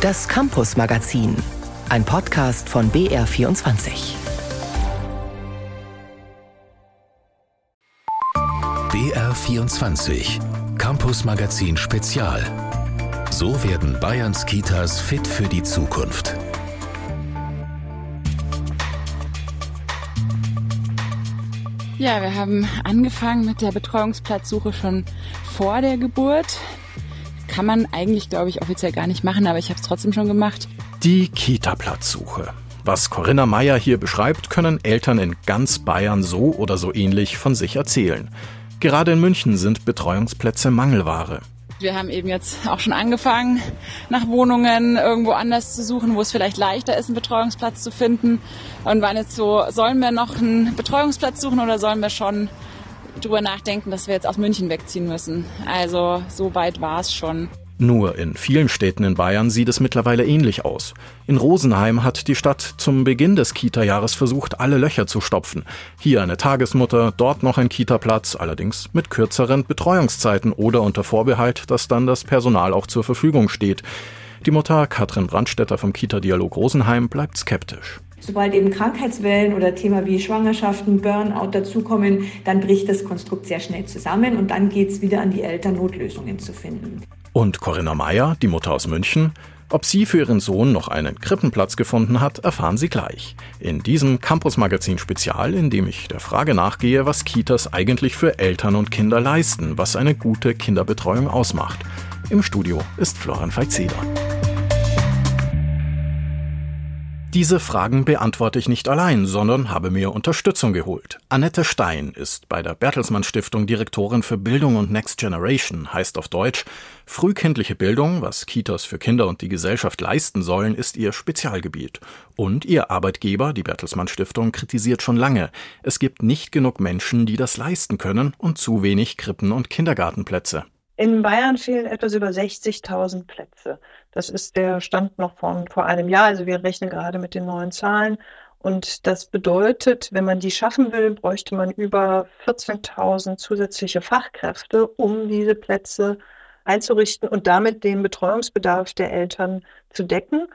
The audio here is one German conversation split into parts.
Das Campus Magazin, ein Podcast von BR24. BR24 Campus Magazin Spezial. So werden Bayerns Kitas fit für die Zukunft. Ja, wir haben angefangen mit der Betreuungsplatzsuche schon vor der Geburt. Kann man eigentlich, glaube ich, offiziell gar nicht machen, aber ich habe es trotzdem schon gemacht. Die Kita-Platzsuche. Was Corinna Meyer hier beschreibt, können Eltern in ganz Bayern so oder so ähnlich von sich erzählen. Gerade in München sind Betreuungsplätze Mangelware. Wir haben eben jetzt auch schon angefangen, nach Wohnungen irgendwo anders zu suchen, wo es vielleicht leichter ist, einen Betreuungsplatz zu finden. Und waren jetzt so, sollen wir noch einen Betreuungsplatz suchen oder sollen wir schon drüber nachdenken, dass wir jetzt aus München wegziehen müssen? Also so weit war es schon. Nur in vielen Städten in Bayern sieht es mittlerweile ähnlich aus. In Rosenheim hat die Stadt zum Beginn des Kita-Jahres versucht, alle Löcher zu stopfen. Hier eine Tagesmutter, dort noch ein Kita-Platz, allerdings mit kürzeren Betreuungszeiten oder unter Vorbehalt, dass dann das Personal auch zur Verfügung steht. Die Mutter Katrin Brandstetter vom Kita-Dialog Rosenheim bleibt skeptisch. Sobald eben Krankheitswellen oder Thema wie Schwangerschaften, Burnout dazukommen, dann bricht das Konstrukt sehr schnell zusammen und dann geht es wieder an die Eltern, Notlösungen zu finden. Und Corinna Meyer, die Mutter aus München, ob sie für ihren Sohn noch einen Krippenplatz gefunden hat, erfahren Sie gleich. In diesem Campus Magazin Spezial, in dem ich der Frage nachgehe, was Kitas eigentlich für Eltern und Kinder leisten, was eine gute Kinderbetreuung ausmacht. Im Studio ist Florian Feixeder. Diese Fragen beantworte ich nicht allein, sondern habe mir Unterstützung geholt. Annette Stein ist bei der Bertelsmann Stiftung Direktorin für Bildung und Next Generation, heißt auf Deutsch, frühkindliche Bildung, was Kitas für Kinder und die Gesellschaft leisten sollen, ist ihr Spezialgebiet. Und ihr Arbeitgeber, die Bertelsmann Stiftung, kritisiert schon lange, es gibt nicht genug Menschen, die das leisten können und zu wenig Krippen- und Kindergartenplätze. In Bayern fehlen etwas über 60.000 Plätze. Das ist der Stand noch von vor einem Jahr. Also wir rechnen gerade mit den neuen Zahlen. Und das bedeutet, wenn man die schaffen will, bräuchte man über 14.000 zusätzliche Fachkräfte, um diese Plätze einzurichten und damit den Betreuungsbedarf der Eltern zu decken.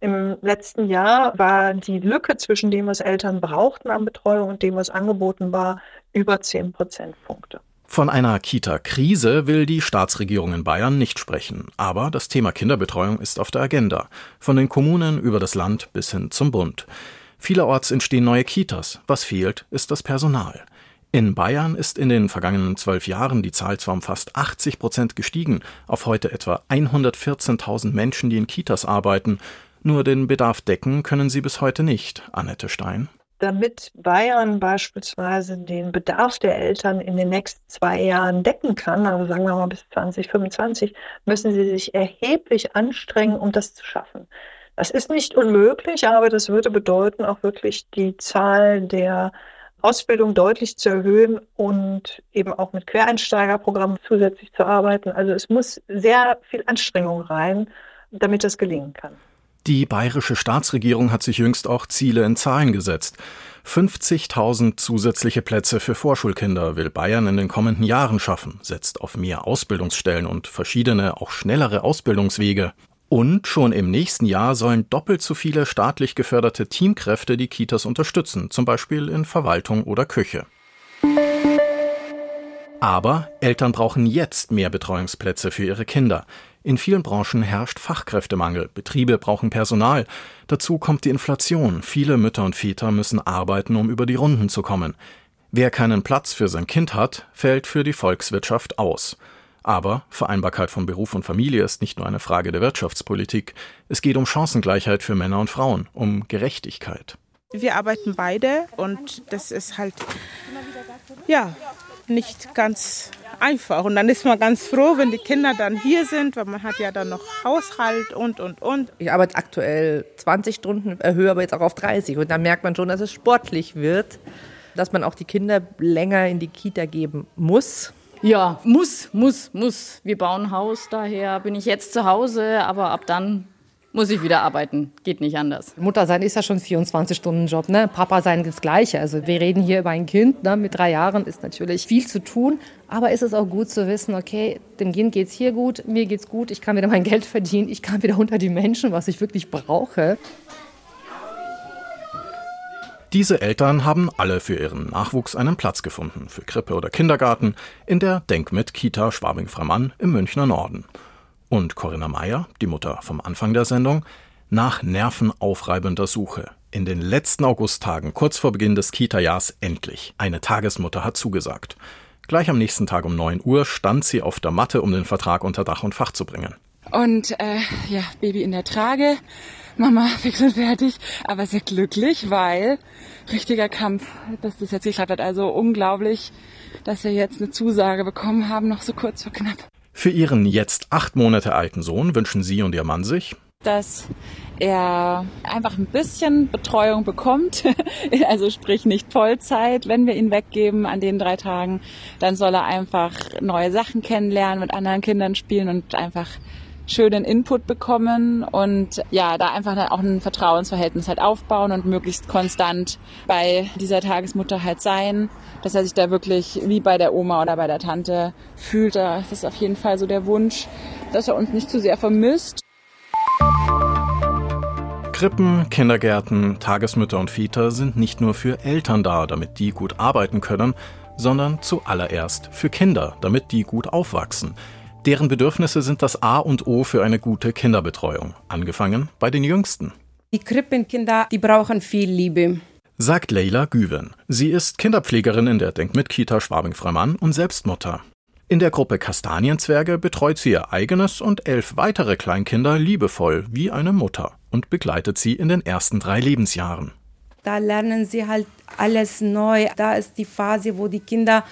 Im letzten Jahr war die Lücke zwischen dem, was Eltern brauchten an Betreuung und dem, was angeboten war, über 10 Prozentpunkte. Von einer Kita-Krise will die Staatsregierung in Bayern nicht sprechen, aber das Thema Kinderbetreuung ist auf der Agenda, von den Kommunen über das Land bis hin zum Bund. Vielerorts entstehen neue Kitas, was fehlt, ist das Personal. In Bayern ist in den vergangenen zwölf Jahren die Zahl zwar um fast 80 Prozent gestiegen, auf heute etwa 114.000 Menschen, die in Kitas arbeiten. Nur den Bedarf decken können sie bis heute nicht, Annette Stein damit Bayern beispielsweise den Bedarf der Eltern in den nächsten zwei Jahren decken kann, also sagen wir mal bis 2025, müssen sie sich erheblich anstrengen, um das zu schaffen. Das ist nicht unmöglich, aber das würde bedeuten, auch wirklich die Zahl der Ausbildung deutlich zu erhöhen und eben auch mit Quereinsteigerprogrammen zusätzlich zu arbeiten. Also es muss sehr viel Anstrengung rein, damit das gelingen kann. Die bayerische Staatsregierung hat sich jüngst auch Ziele in Zahlen gesetzt. 50.000 zusätzliche Plätze für Vorschulkinder will Bayern in den kommenden Jahren schaffen, setzt auf mehr Ausbildungsstellen und verschiedene, auch schnellere Ausbildungswege. Und schon im nächsten Jahr sollen doppelt so viele staatlich geförderte Teamkräfte die Kitas unterstützen, zum Beispiel in Verwaltung oder Küche. Aber Eltern brauchen jetzt mehr Betreuungsplätze für ihre Kinder. In vielen Branchen herrscht Fachkräftemangel, Betriebe brauchen Personal. Dazu kommt die Inflation. Viele Mütter und Väter müssen arbeiten, um über die Runden zu kommen. Wer keinen Platz für sein Kind hat, fällt für die Volkswirtschaft aus. Aber Vereinbarkeit von Beruf und Familie ist nicht nur eine Frage der Wirtschaftspolitik. Es geht um Chancengleichheit für Männer und Frauen, um Gerechtigkeit. Wir arbeiten beide und das ist halt ja nicht ganz einfach. Und dann ist man ganz froh, wenn die Kinder dann hier sind, weil man hat ja dann noch Haushalt und, und, und. Ich arbeite aktuell 20 Stunden, erhöhe aber jetzt auch auf 30. Und dann merkt man schon, dass es sportlich wird, dass man auch die Kinder länger in die Kita geben muss. Ja, muss, muss, muss. Wir bauen Haus, daher bin ich jetzt zu Hause, aber ab dann muss ich wieder arbeiten. Geht nicht anders. Mutter sein ist ja schon 24-Stunden-Job, ne? Papa sein das Gleiche. Also wir reden hier über ein Kind, ne? Mit drei Jahren ist natürlich viel zu tun. Aber ist es auch gut zu wissen, okay, dem Kind geht's hier gut, mir geht's gut, ich kann wieder mein Geld verdienen, ich kann wieder unter die Menschen, was ich wirklich brauche. Diese Eltern haben alle für ihren Nachwuchs einen Platz gefunden, für Krippe oder Kindergarten, in der Denkmit Kita Schwabing-Freimann im Münchner Norden. Und Corinna Meyer, die Mutter vom Anfang der Sendung, nach nervenaufreibender Suche. In den letzten Augusttagen, kurz vor Beginn des Kita-Jahrs, endlich. Eine Tagesmutter hat zugesagt. Gleich am nächsten Tag um 9 Uhr stand sie auf der Matte, um den Vertrag unter Dach und Fach zu bringen. Und äh, ja, Baby in der Trage, Mama fix und fertig, aber sehr glücklich, weil richtiger Kampf, dass das jetzt geklappt hat. Also unglaublich, dass wir jetzt eine Zusage bekommen haben, noch so kurz vor knapp. Für ihren jetzt acht Monate alten Sohn wünschen sie und ihr Mann sich, dass er einfach ein bisschen Betreuung bekommt, also sprich nicht Vollzeit. Wenn wir ihn weggeben an den drei Tagen, dann soll er einfach neue Sachen kennenlernen, mit anderen Kindern spielen und einfach schönen Input bekommen und ja, da einfach auch ein Vertrauensverhältnis halt aufbauen und möglichst konstant bei dieser Tagesmutter halt sein, dass er sich da wirklich wie bei der Oma oder bei der Tante fühlt. Das ist auf jeden Fall so der Wunsch, dass er uns nicht zu sehr vermisst. Krippen, Kindergärten, Tagesmütter und Väter sind nicht nur für Eltern da, damit die gut arbeiten können, sondern zuallererst für Kinder, damit die gut aufwachsen. Deren Bedürfnisse sind das A und O für eine gute Kinderbetreuung, angefangen bei den Jüngsten. Die Krippenkinder, die brauchen viel Liebe. Sagt Leila Güven. Sie ist Kinderpflegerin in der Denkmit-Kita Schwabing-Freimann und Selbstmutter. In der Gruppe Kastanienzwerge betreut sie ihr eigenes und elf weitere Kleinkinder liebevoll wie eine Mutter und begleitet sie in den ersten drei Lebensjahren. Da lernen sie halt alles neu. Da ist die Phase, wo die Kinder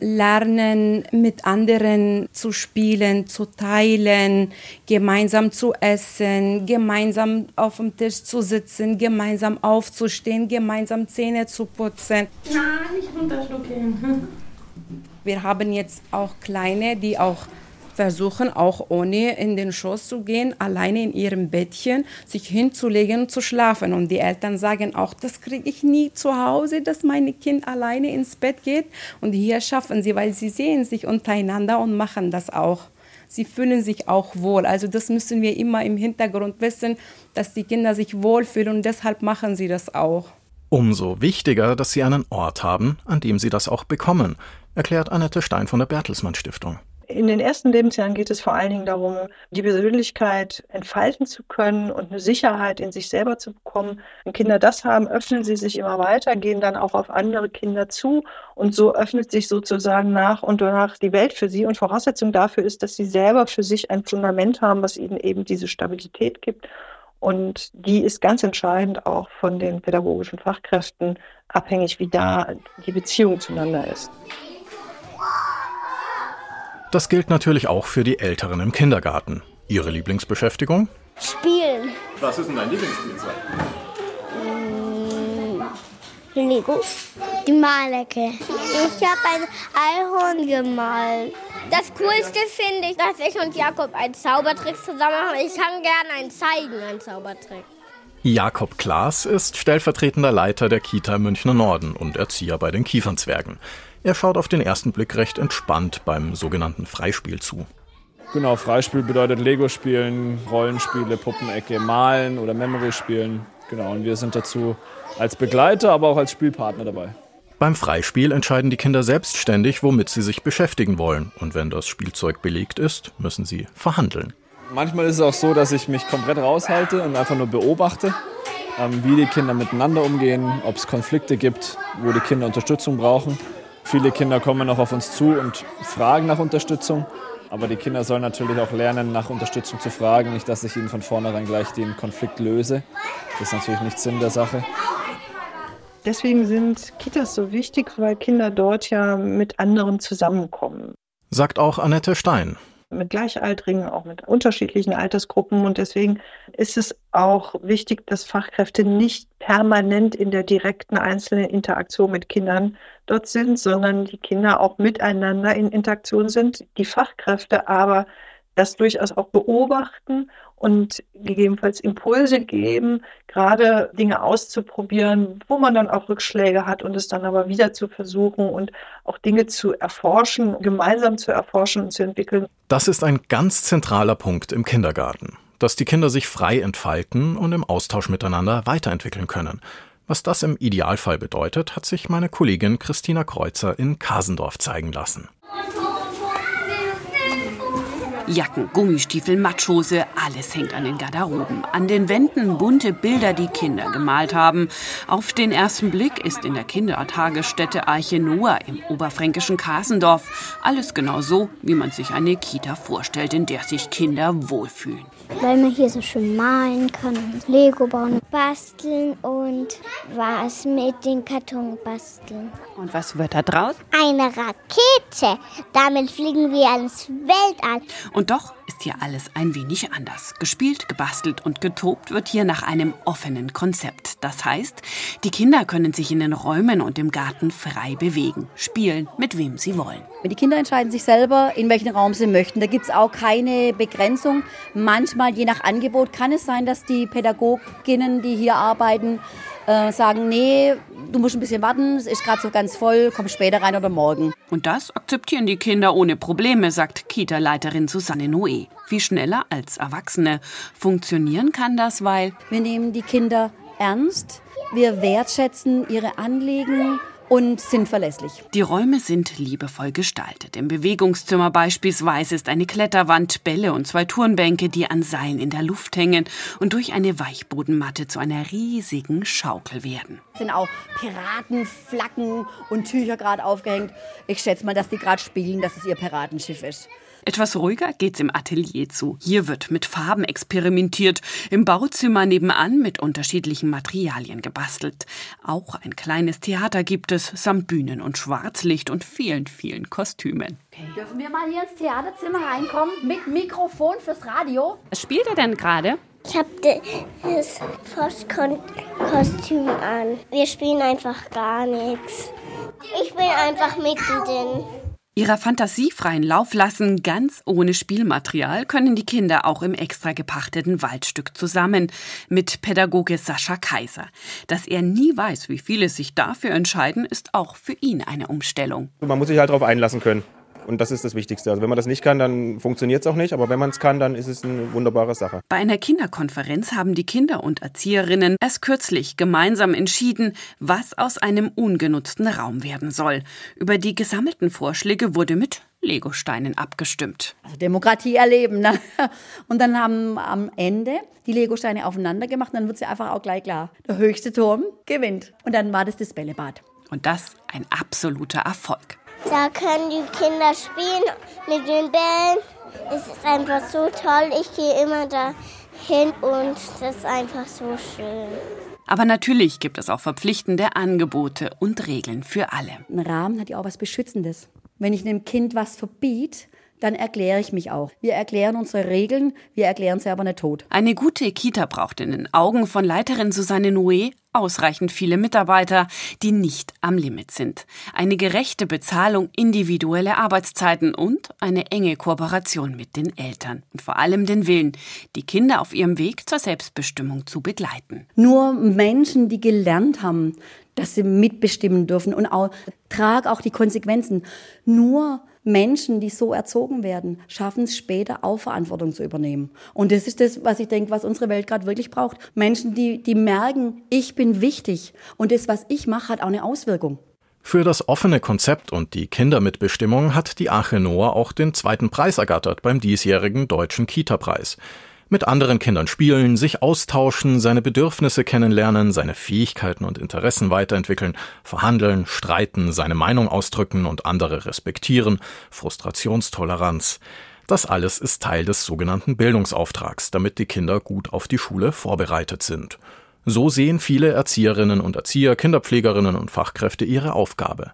lernen, mit anderen zu spielen, zu teilen, gemeinsam zu essen, gemeinsam auf dem Tisch zu sitzen, gemeinsam aufzustehen, gemeinsam Zähne zu putzen. Nein, nicht runterschlucken. Wir haben jetzt auch Kleine, die auch versuchen, auch ohne in den Schoß zu gehen, alleine in ihrem Bettchen sich hinzulegen und zu schlafen. Und die Eltern sagen auch, das kriege ich nie zu Hause, dass mein Kind alleine ins Bett geht. Und hier schaffen sie, weil sie sehen sich untereinander und machen das auch. Sie fühlen sich auch wohl. Also das müssen wir immer im Hintergrund wissen, dass die Kinder sich wohlfühlen und deshalb machen sie das auch. Umso wichtiger, dass sie einen Ort haben, an dem sie das auch bekommen, erklärt Annette Stein von der Bertelsmann Stiftung. In den ersten Lebensjahren geht es vor allen Dingen darum, die Persönlichkeit entfalten zu können und eine Sicherheit in sich selber zu bekommen. Wenn Kinder das haben, öffnen sie sich immer weiter, gehen dann auch auf andere Kinder zu und so öffnet sich sozusagen nach und nach die Welt für sie. Und Voraussetzung dafür ist, dass sie selber für sich ein Fundament haben, was ihnen eben diese Stabilität gibt. Und die ist ganz entscheidend auch von den pädagogischen Fachkräften abhängig, wie da die Beziehung zueinander ist. Das gilt natürlich auch für die Älteren im Kindergarten. Ihre Lieblingsbeschäftigung? Spielen. Was ist denn dein Lieblingsspielzeug? Mmh, Lego. Die Malecke. Ich habe ein Einhorn gemalt. Das Coolste finde ich, dass ich und Jakob einen Zaubertrick zusammen machen. Ich kann gerne einen zeigen, einen Zaubertrick. Jakob Klaas ist stellvertretender Leiter der Kita Münchner Norden und Erzieher bei den Kiefernzwergen. Er schaut auf den ersten Blick recht entspannt beim sogenannten Freispiel zu. Genau, Freispiel bedeutet Lego spielen, Rollenspiele, Puppenecke, Malen oder Memory spielen. Genau, und wir sind dazu als Begleiter, aber auch als Spielpartner dabei. Beim Freispiel entscheiden die Kinder selbstständig, womit sie sich beschäftigen wollen. Und wenn das Spielzeug belegt ist, müssen sie verhandeln. Manchmal ist es auch so, dass ich mich komplett raushalte und einfach nur beobachte, ähm, wie die Kinder miteinander umgehen, ob es Konflikte gibt, wo die Kinder Unterstützung brauchen. Viele Kinder kommen auch auf uns zu und fragen nach Unterstützung. Aber die Kinder sollen natürlich auch lernen, nach Unterstützung zu fragen. Nicht, dass ich ihnen von vornherein gleich den Konflikt löse. Das ist natürlich nicht Sinn der Sache. Deswegen sind Kitas so wichtig, weil Kinder dort ja mit anderen zusammenkommen. Sagt auch Annette Stein mit Gleichaltrigen, auch mit unterschiedlichen Altersgruppen. Und deswegen ist es auch wichtig, dass Fachkräfte nicht permanent in der direkten einzelnen Interaktion mit Kindern dort sind, sondern die Kinder auch miteinander in Interaktion sind, die Fachkräfte aber das durchaus auch beobachten und gegebenenfalls Impulse geben, gerade Dinge auszuprobieren, wo man dann auch Rückschläge hat und es dann aber wieder zu versuchen und auch Dinge zu erforschen, gemeinsam zu erforschen und zu entwickeln. Das ist ein ganz zentraler Punkt im Kindergarten, dass die Kinder sich frei entfalten und im Austausch miteinander weiterentwickeln können. Was das im Idealfall bedeutet, hat sich meine Kollegin Christina Kreuzer in Kasendorf zeigen lassen. Jacken, Gummistiefel, Matschhose, alles hängt an den Garderoben. An den Wänden bunte Bilder, die Kinder gemalt haben. Auf den ersten Blick ist in der Kindertagesstätte Arche Noah im oberfränkischen Kasendorf alles genau so, wie man sich eine Kita vorstellt, in der sich Kinder wohlfühlen. Weil man hier so schön malen kann, Lego bauen, basteln und was mit den Karton basteln. Und was wird da draus? Eine Rakete. Damit fliegen wir ans Weltall. Und doch ist hier alles ein wenig anders. Gespielt, gebastelt und getobt wird hier nach einem offenen Konzept. Das heißt, die Kinder können sich in den Räumen und im Garten frei bewegen, spielen, mit wem sie wollen. Die Kinder entscheiden sich selber, in welchen Raum sie möchten. Da gibt es auch keine Begrenzung. Manchmal, je nach Angebot, kann es sein, dass die Pädagoginnen, die hier arbeiten, äh, sagen, nee, du musst ein bisschen warten, es ist gerade so ganz voll, komm später rein oder morgen. Und das akzeptieren die Kinder ohne Probleme, sagt Kita-Leiterin Susanne Noé. Viel schneller als Erwachsene. Funktionieren kann das, weil wir nehmen die Kinder ernst, wir wertschätzen ihre Anliegen und sind verlässlich. Die Räume sind liebevoll gestaltet. Im Bewegungszimmer beispielsweise ist eine Kletterwand, Bälle und zwei Turnbänke, die an Seilen in der Luft hängen und durch eine Weichbodenmatte zu einer riesigen Schaukel werden. Es sind auch Piratenflaggen und Tücher gerade aufgehängt. Ich schätze mal, dass die gerade spielen, dass es ihr Piratenschiff ist. Etwas ruhiger geht's im Atelier zu. Hier wird mit Farben experimentiert, im Bauzimmer nebenan mit unterschiedlichen Materialien gebastelt. Auch ein kleines Theater gibt es, samt Bühnen und Schwarzlicht und vielen, vielen Kostümen. Okay. Dürfen wir mal hier ins Theaterzimmer reinkommen mit Mikrofon fürs Radio? Was spielt er denn gerade? Ich habe das Postkostüm an. Wir spielen einfach gar nichts. Ich bin einfach mittendrin. Ihrer Fantasie freien Lauf lassen, ganz ohne Spielmaterial, können die Kinder auch im extra gepachteten Waldstück zusammen mit Pädagoge Sascha Kaiser. Dass er nie weiß, wie viele sich dafür entscheiden, ist auch für ihn eine Umstellung. Man muss sich halt darauf einlassen können. Und das ist das Wichtigste. Also wenn man das nicht kann, dann funktioniert es auch nicht. Aber wenn man es kann, dann ist es eine wunderbare Sache. Bei einer Kinderkonferenz haben die Kinder und Erzieherinnen erst kürzlich gemeinsam entschieden, was aus einem ungenutzten Raum werden soll. Über die gesammelten Vorschläge wurde mit Legosteinen abgestimmt. Also Demokratie erleben. Ne? Und dann haben am Ende die Legosteine aufeinander gemacht. Und dann wird sie einfach auch gleich klar. Der höchste Turm gewinnt. Und dann war das das Bällebad. Und das ein absoluter Erfolg. Da können die Kinder spielen mit den Bällen. Es ist einfach so toll. Ich gehe immer da hin und das ist einfach so schön. Aber natürlich gibt es auch verpflichtende Angebote und Regeln für alle. Ein Rahmen hat ja auch was Beschützendes. Wenn ich einem Kind was verbiete, dann erkläre ich mich auch. Wir erklären unsere Regeln, wir erklären sie aber nicht tot. Eine gute Kita braucht in den Augen von Leiterin Susanne Noé ausreichend viele Mitarbeiter, die nicht am Limit sind. Eine gerechte Bezahlung, individuelle Arbeitszeiten und eine enge Kooperation mit den Eltern. Und vor allem den Willen, die Kinder auf ihrem Weg zur Selbstbestimmung zu begleiten. Nur Menschen, die gelernt haben, dass sie mitbestimmen dürfen und auch trag auch die Konsequenzen. Nur Menschen, die so erzogen werden, schaffen es später auch Verantwortung zu übernehmen. Und das ist das, was ich denke, was unsere Welt gerade wirklich braucht. Menschen, die, die merken, ich bin wichtig und das, was ich mache, hat auch eine Auswirkung. Für das offene Konzept und die Kindermitbestimmung hat die Ache Noah auch den zweiten Preis ergattert beim diesjährigen Deutschen Kita-Preis mit anderen Kindern spielen, sich austauschen, seine Bedürfnisse kennenlernen, seine Fähigkeiten und Interessen weiterentwickeln, verhandeln, streiten, seine Meinung ausdrücken und andere respektieren, Frustrationstoleranz. Das alles ist Teil des sogenannten Bildungsauftrags, damit die Kinder gut auf die Schule vorbereitet sind. So sehen viele Erzieherinnen und Erzieher, Kinderpflegerinnen und Fachkräfte ihre Aufgabe.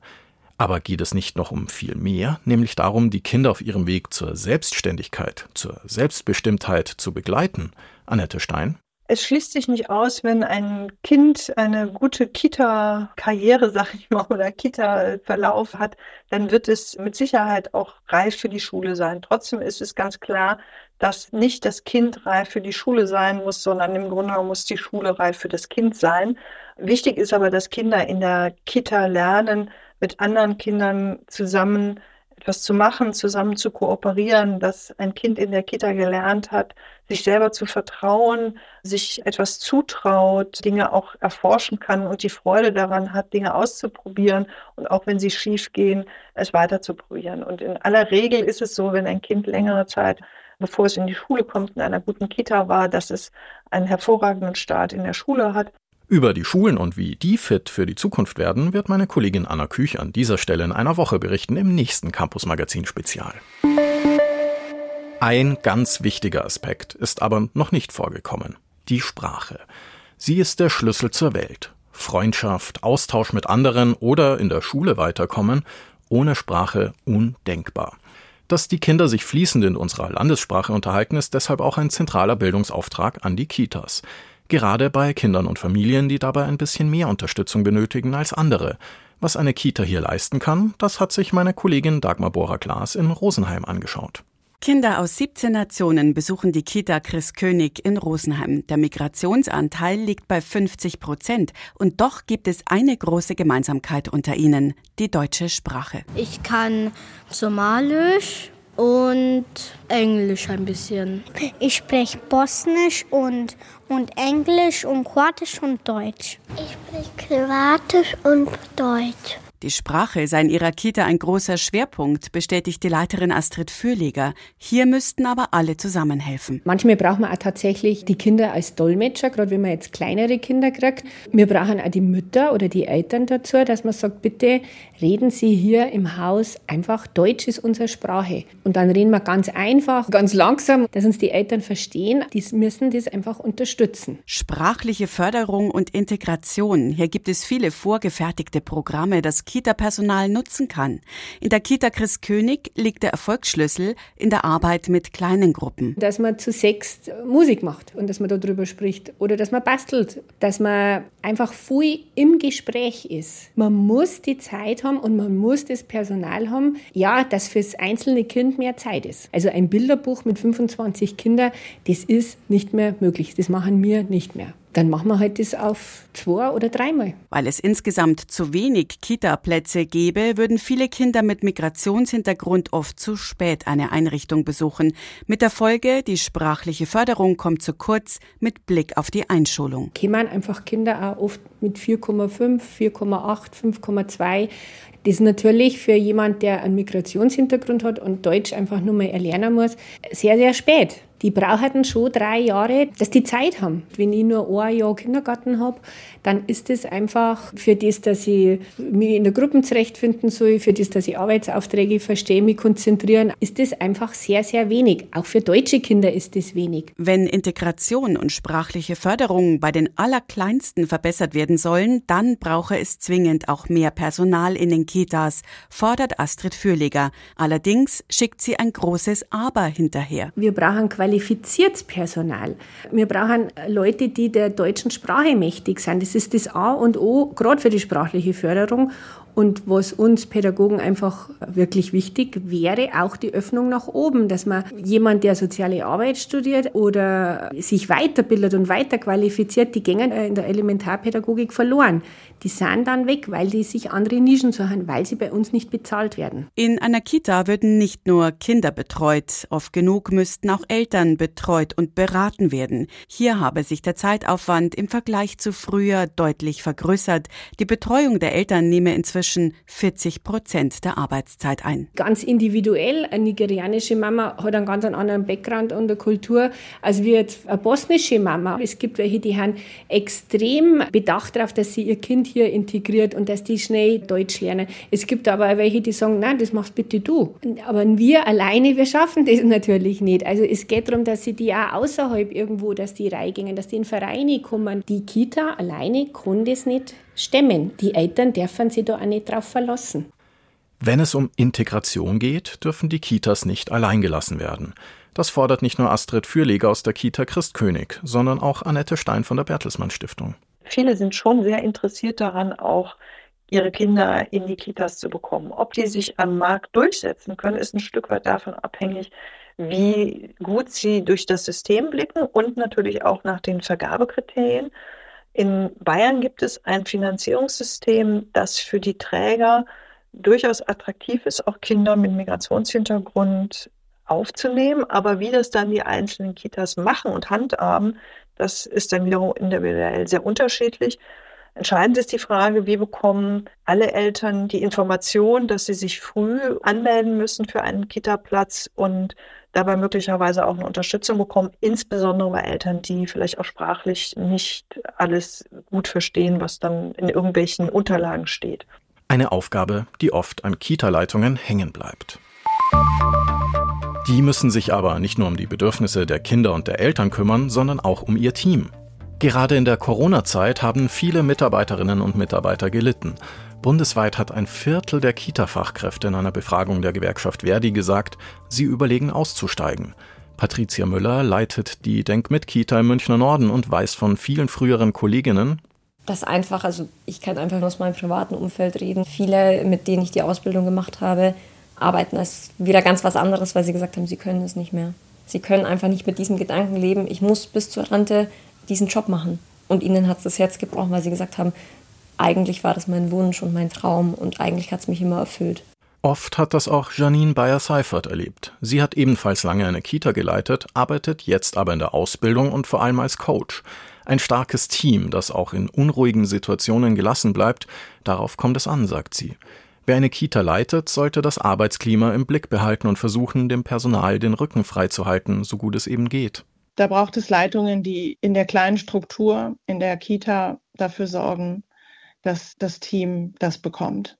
Aber geht es nicht noch um viel mehr, nämlich darum, die Kinder auf ihrem Weg zur Selbstständigkeit, zur Selbstbestimmtheit zu begleiten? Annette Stein? Es schließt sich nicht aus, wenn ein Kind eine gute Kita-Karriere, sag ich mal, oder Kita-Verlauf hat, dann wird es mit Sicherheit auch reif für die Schule sein. Trotzdem ist es ganz klar, dass nicht das Kind reif für die Schule sein muss, sondern im Grunde muss die Schule reif für das Kind sein. Wichtig ist aber, dass Kinder in der Kita lernen, mit anderen Kindern zusammen etwas zu machen, zusammen zu kooperieren, dass ein Kind in der Kita gelernt hat, sich selber zu vertrauen, sich etwas zutraut, Dinge auch erforschen kann und die Freude daran hat, Dinge auszuprobieren und auch wenn sie schief gehen, es weiter zu probieren. Und in aller Regel ist es so, wenn ein Kind längere Zeit, bevor es in die Schule kommt, in einer guten Kita war, dass es einen hervorragenden Start in der Schule hat über die Schulen und wie die fit für die Zukunft werden, wird meine Kollegin Anna Küch an dieser Stelle in einer Woche berichten im nächsten Campus Magazin Spezial. Ein ganz wichtiger Aspekt ist aber noch nicht vorgekommen. Die Sprache. Sie ist der Schlüssel zur Welt. Freundschaft, Austausch mit anderen oder in der Schule weiterkommen, ohne Sprache undenkbar. Dass die Kinder sich fließend in unserer Landessprache unterhalten, ist deshalb auch ein zentraler Bildungsauftrag an die Kitas gerade bei Kindern und Familien, die dabei ein bisschen mehr Unterstützung benötigen als andere. Was eine Kita hier leisten kann, das hat sich meine Kollegin Dagmar Bohrer-Glas in Rosenheim angeschaut. Kinder aus 17 Nationen besuchen die Kita Chris König in Rosenheim. Der Migrationsanteil liegt bei 50 Prozent. Und doch gibt es eine große Gemeinsamkeit unter ihnen, die deutsche Sprache. Ich kann Somalisch, und Englisch ein bisschen. Ich spreche Bosnisch und, und Englisch und Kroatisch und Deutsch. Ich spreche Kroatisch und Deutsch. Die Sprache sei in ihrer Kita ein großer Schwerpunkt, bestätigt die Leiterin Astrid Fürleger. Hier müssten aber alle zusammenhelfen. Manchmal braucht man auch tatsächlich die Kinder als Dolmetscher, gerade wenn man jetzt kleinere Kinder kriegt. Wir brauchen auch die Mütter oder die Eltern dazu, dass man sagt, bitte reden Sie hier im Haus einfach Deutsch ist unsere Sprache. Und dann reden wir ganz einfach, ganz langsam, dass uns die Eltern verstehen. Die müssen das einfach unterstützen. Sprachliche Förderung und Integration. Hier gibt es viele vorgefertigte Programme, das Kita-Personal nutzen kann. In der Kita Chris König liegt der Erfolgsschlüssel in der Arbeit mit kleinen Gruppen. Dass man zu sechs Musik macht und dass man darüber spricht oder dass man bastelt, dass man einfach viel im Gespräch ist. Man muss die Zeit haben und man muss das Personal haben, ja, dass fürs einzelne Kind mehr Zeit ist. Also ein Bilderbuch mit 25 Kindern, das ist nicht mehr möglich. Das machen wir nicht mehr dann machen wir halt das auf zwei oder dreimal. Weil es insgesamt zu wenig Kita-Plätze gäbe, würden viele Kinder mit Migrationshintergrund oft zu spät eine Einrichtung besuchen. Mit der Folge, die sprachliche Förderung kommt zu kurz mit Blick auf die Einschulung. Kämen einfach Kinder auch oft mit 4,5, 4,8, 5,2 das ist natürlich für jemand, der einen Migrationshintergrund hat und Deutsch einfach nur mal erlernen muss, sehr, sehr spät die brauchen schon drei Jahre, dass die Zeit haben. Wenn ich nur ein Jahr Kindergarten habe, dann ist es einfach für das, dass ich mich in der Gruppe zurechtfinden soll, für das, dass ich Arbeitsaufträge verstehe, mich konzentrieren, ist das einfach sehr, sehr wenig. Auch für deutsche Kinder ist das wenig. Wenn Integration und sprachliche Förderung bei den Allerkleinsten verbessert werden sollen, dann brauche es zwingend auch mehr Personal in den Kitas, fordert Astrid Fürleger. Allerdings schickt sie ein großes Aber hinterher. Wir brauchen qualifiziertes Personal. Wir brauchen Leute, die der deutschen Sprache mächtig sind. Das ist das A und O, gerade für die sprachliche Förderung. Und was uns Pädagogen einfach wirklich wichtig wäre, auch die Öffnung nach oben, dass man jemand, der soziale Arbeit studiert oder sich weiterbildet und weiterqualifiziert, die gängen in der Elementarpädagogik verloren. Die sind dann weg, weil die sich andere Nischen suchen, weil sie bei uns nicht bezahlt werden. In einer Kita würden nicht nur Kinder betreut, oft genug müssten auch Eltern betreut und beraten werden. Hier habe sich der Zeitaufwand im Vergleich zu früher deutlich vergrößert. Die Betreuung der Eltern nehme inzwischen inzwischen 40 Prozent der Arbeitszeit ein. Ganz individuell. Eine nigerianische Mama hat einen ganz anderen Background und eine Kultur als wie jetzt eine bosnische Mama. Es gibt welche, die haben extrem bedacht darauf, dass sie ihr Kind hier integriert und dass die schnell Deutsch lernen. Es gibt aber welche, die sagen, nein, das machst bitte du. Aber wir alleine, wir schaffen das natürlich nicht. Also es geht darum, dass sie die auch außerhalb irgendwo, dass die reingehen, dass die in Vereine kommen. Die Kita alleine kann das nicht stemmen. Die Eltern dürfen sich da auch nicht drauf verlassen. Wenn es um Integration geht, dürfen die Kitas nicht alleingelassen werden. Das fordert nicht nur Astrid Fürleger aus der Kita Christkönig, sondern auch Annette Stein von der Bertelsmann Stiftung. Viele sind schon sehr interessiert daran, auch ihre Kinder in die Kitas zu bekommen. Ob die sich am Markt durchsetzen können, ist ein Stück weit davon abhängig, wie gut sie durch das System blicken und natürlich auch nach den Vergabekriterien. In Bayern gibt es ein Finanzierungssystem, das für die Träger durchaus attraktiv ist, auch Kinder mit Migrationshintergrund aufzunehmen. Aber wie das dann die einzelnen Kitas machen und handhaben, das ist dann wiederum individuell sehr unterschiedlich. Entscheidend ist die Frage, wie bekommen alle Eltern die Information, dass sie sich früh anmelden müssen für einen Kita-Platz und dabei möglicherweise auch eine Unterstützung bekommen, insbesondere bei Eltern, die vielleicht auch sprachlich nicht alles gut verstehen, was dann in irgendwelchen Unterlagen steht. Eine Aufgabe, die oft an Kita-Leitungen hängen bleibt. Die müssen sich aber nicht nur um die Bedürfnisse der Kinder und der Eltern kümmern, sondern auch um ihr Team. Gerade in der Corona-Zeit haben viele Mitarbeiterinnen und Mitarbeiter gelitten. Bundesweit hat ein Viertel der Kita-Fachkräfte in einer Befragung der Gewerkschaft Verdi gesagt, sie überlegen auszusteigen. Patricia Müller leitet die Denk mit Kita im Münchner Norden und weiß von vielen früheren Kolleginnen, das einfach, also ich kann einfach aus meinem privaten Umfeld reden. Viele, mit denen ich die Ausbildung gemacht habe, arbeiten als wieder ganz was anderes, weil sie gesagt haben, sie können es nicht mehr. Sie können einfach nicht mit diesem Gedanken leben, ich muss bis zur Rente diesen Job machen. Und ihnen hat es das Herz gebrochen, weil sie gesagt haben, eigentlich war das mein Wunsch und mein Traum und eigentlich hat es mich immer erfüllt. Oft hat das auch Janine Bayer-Seifert erlebt. Sie hat ebenfalls lange eine Kita geleitet, arbeitet jetzt aber in der Ausbildung und vor allem als Coach. Ein starkes Team, das auch in unruhigen Situationen gelassen bleibt, darauf kommt es an, sagt sie. Wer eine Kita leitet, sollte das Arbeitsklima im Blick behalten und versuchen, dem Personal den Rücken freizuhalten, so gut es eben geht. Da braucht es Leitungen, die in der kleinen Struktur, in der Kita dafür sorgen, dass das Team das bekommt.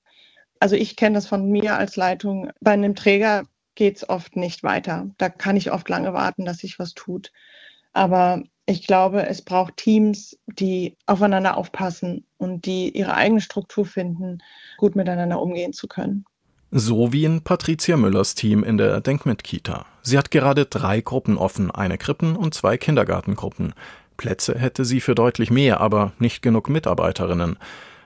Also ich kenne das von mir als Leitung. Bei einem Träger geht es oft nicht weiter. Da kann ich oft lange warten, dass sich was tut. Aber ich glaube, es braucht Teams, die aufeinander aufpassen und die ihre eigene Struktur finden, gut miteinander umgehen zu können. So wie in Patricia Müllers Team in der Denkmit-Kita. Sie hat gerade drei Gruppen offen, eine Krippen- und zwei Kindergartengruppen. Plätze hätte sie für deutlich mehr, aber nicht genug Mitarbeiterinnen.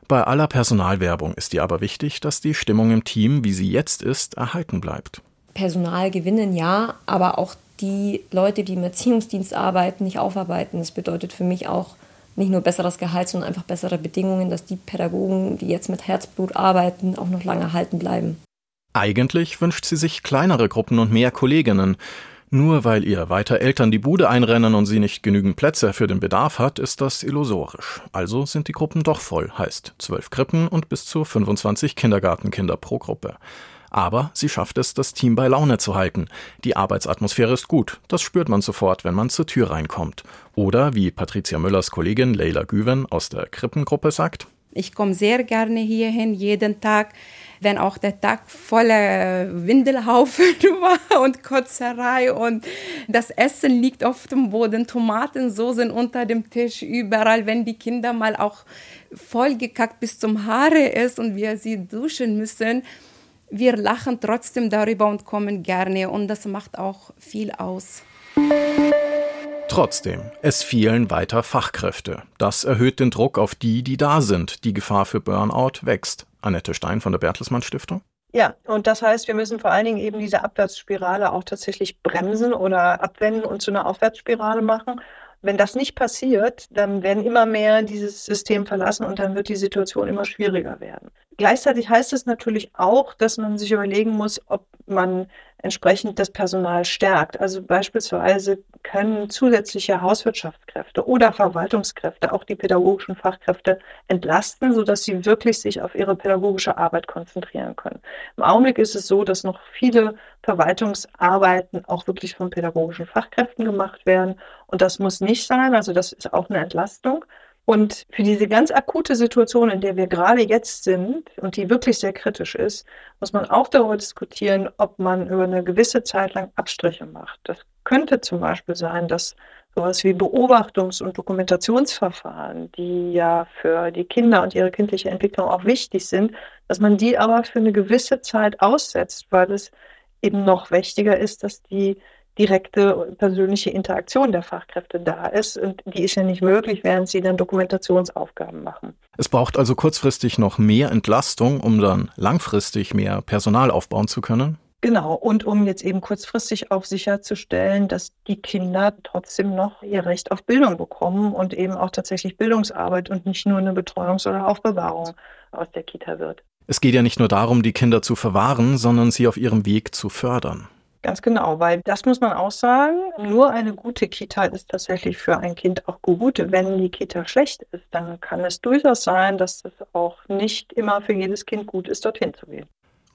Bei aller Personalwerbung ist ihr aber wichtig, dass die Stimmung im Team, wie sie jetzt ist, erhalten bleibt. Personal gewinnen ja, aber auch die Leute, die im Erziehungsdienst arbeiten, nicht aufarbeiten. Das bedeutet für mich auch nicht nur besseres Gehalt, sondern einfach bessere Bedingungen, dass die Pädagogen, die jetzt mit Herzblut arbeiten, auch noch lange erhalten bleiben. Eigentlich wünscht sie sich kleinere Gruppen und mehr Kolleginnen. Nur weil ihr weiter Eltern die Bude einrennen und sie nicht genügend Plätze für den Bedarf hat, ist das illusorisch. Also sind die Gruppen doch voll, heißt zwölf Krippen und bis zu 25 Kindergartenkinder pro Gruppe. Aber sie schafft es, das Team bei Laune zu halten. Die Arbeitsatmosphäre ist gut. Das spürt man sofort, wenn man zur Tür reinkommt. Oder, wie Patricia Müllers Kollegin Leila Güven aus der Krippengruppe sagt, ich komme sehr gerne hierhin, jeden Tag, wenn auch der Tag voller Windelhaufen war und Kotzerei und das Essen liegt auf dem Boden, Tomatensoßen unter dem Tisch, überall, wenn die Kinder mal auch vollgekackt bis zum Haare ist und wir sie duschen müssen. Wir lachen trotzdem darüber und kommen gerne und das macht auch viel aus. Trotzdem, es fehlen weiter Fachkräfte. Das erhöht den Druck auf die, die da sind. Die Gefahr für Burnout wächst. Annette Stein von der Bertelsmann Stiftung. Ja, und das heißt, wir müssen vor allen Dingen eben diese Abwärtsspirale auch tatsächlich bremsen oder abwenden und zu einer Aufwärtsspirale machen. Wenn das nicht passiert, dann werden immer mehr dieses System verlassen und dann wird die Situation immer schwieriger werden. Gleichzeitig heißt es natürlich auch, dass man sich überlegen muss, ob man entsprechend das Personal stärkt. Also beispielsweise können zusätzliche Hauswirtschaftskräfte oder Verwaltungskräfte auch die pädagogischen Fachkräfte entlasten, sodass sie wirklich sich auf ihre pädagogische Arbeit konzentrieren können. Im Augenblick ist es so, dass noch viele Verwaltungsarbeiten auch wirklich von pädagogischen Fachkräften gemacht werden. Und das muss nicht sein. Also das ist auch eine Entlastung. Und für diese ganz akute Situation, in der wir gerade jetzt sind und die wirklich sehr kritisch ist, muss man auch darüber diskutieren, ob man über eine gewisse Zeit lang Abstriche macht. Das könnte zum Beispiel sein, dass sowas wie Beobachtungs- und Dokumentationsverfahren, die ja für die Kinder und ihre kindliche Entwicklung auch wichtig sind, dass man die aber für eine gewisse Zeit aussetzt, weil es eben noch wichtiger ist, dass die direkte persönliche Interaktion der Fachkräfte da ist. Und die ist ja nicht möglich, während sie dann Dokumentationsaufgaben machen. Es braucht also kurzfristig noch mehr Entlastung, um dann langfristig mehr Personal aufbauen zu können? Genau, und um jetzt eben kurzfristig auch sicherzustellen, dass die Kinder trotzdem noch ihr Recht auf Bildung bekommen und eben auch tatsächlich Bildungsarbeit und nicht nur eine Betreuungs- oder Aufbewahrung aus der Kita wird. Es geht ja nicht nur darum, die Kinder zu verwahren, sondern sie auf ihrem Weg zu fördern. Ganz genau, weil das muss man auch sagen, nur eine gute Kita ist tatsächlich für ein Kind auch gut. Wenn die Kita schlecht ist, dann kann es durchaus sein, dass es auch nicht immer für jedes Kind gut ist, dorthin zu gehen.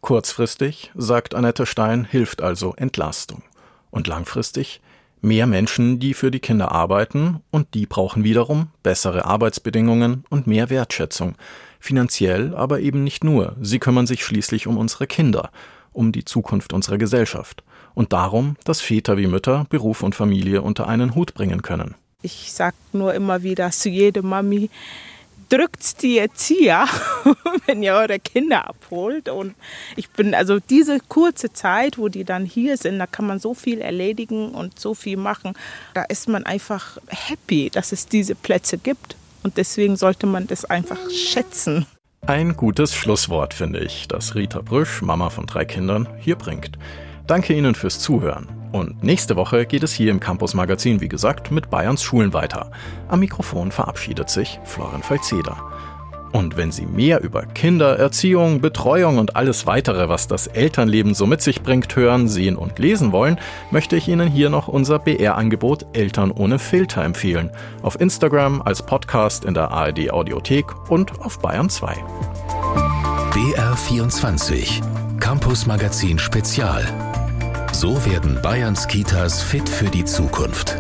Kurzfristig, sagt Annette Stein, hilft also Entlastung. Und langfristig mehr Menschen, die für die Kinder arbeiten, und die brauchen wiederum bessere Arbeitsbedingungen und mehr Wertschätzung. Finanziell aber eben nicht nur. Sie kümmern sich schließlich um unsere Kinder, um die Zukunft unserer Gesellschaft und darum, dass Väter wie Mütter Beruf und Familie unter einen Hut bringen können. Ich sage nur immer wieder zu jeder Mami, drückt die Erzieher, wenn ihr eure Kinder abholt. Und ich bin also diese kurze Zeit, wo die dann hier sind, da kann man so viel erledigen und so viel machen. Da ist man einfach happy, dass es diese Plätze gibt. Und deswegen sollte man das einfach schätzen. Ein gutes Schlusswort, finde ich, das Rita Brüsch, Mama von drei Kindern, hier bringt. Danke Ihnen fürs Zuhören. Und nächste Woche geht es hier im Campus Magazin, wie gesagt, mit Bayerns Schulen weiter. Am Mikrofon verabschiedet sich Florian Felzeder. Und wenn Sie mehr über Kinder, Erziehung, Betreuung und alles weitere, was das Elternleben so mit sich bringt, hören, sehen und lesen wollen, möchte ich Ihnen hier noch unser BR-Angebot Eltern ohne Filter empfehlen. Auf Instagram, als Podcast in der ARD Audiothek und auf Bayern 2. BR24 Campus Magazin Spezial. So werden Bayerns Kitas fit für die Zukunft.